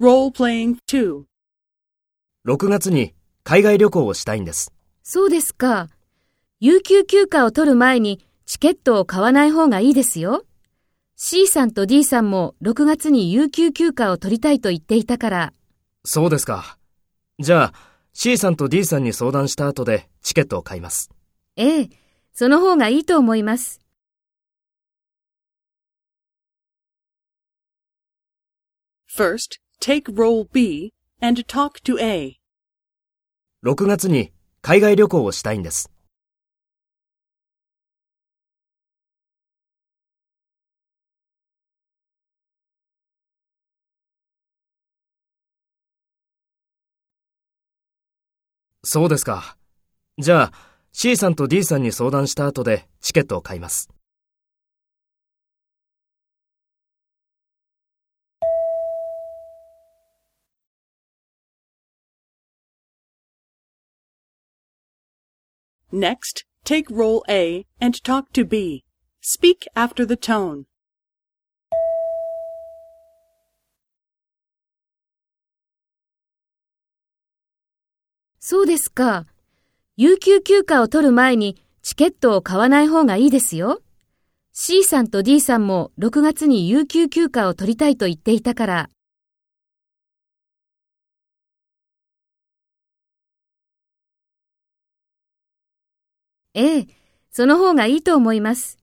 Role-playing 2. 6月に海外旅行をしたいんです。そうですか。有給休暇を取る前にチケットを買わない方がいいですよ。C さんと D さんも6月に有給休暇を取りたいと言っていたから、そうですか。じゃあ、C さんと D さんに相談した後でチケットを買います。ええ、その方がいいと思います。First, take role B and talk to A. 6月に海外旅行をしたいんです。そうですか。じゃあ、C さんと D さんに相談した後でチケットを買います。Next, take role A and talk to B. Speak after the tone. そうですか。有給休暇を取る前にチケットを買わない方がいいですよ。C さんと D さんも6月に有給休暇を取りたいと言っていたから、ええ、その方がいいと思います。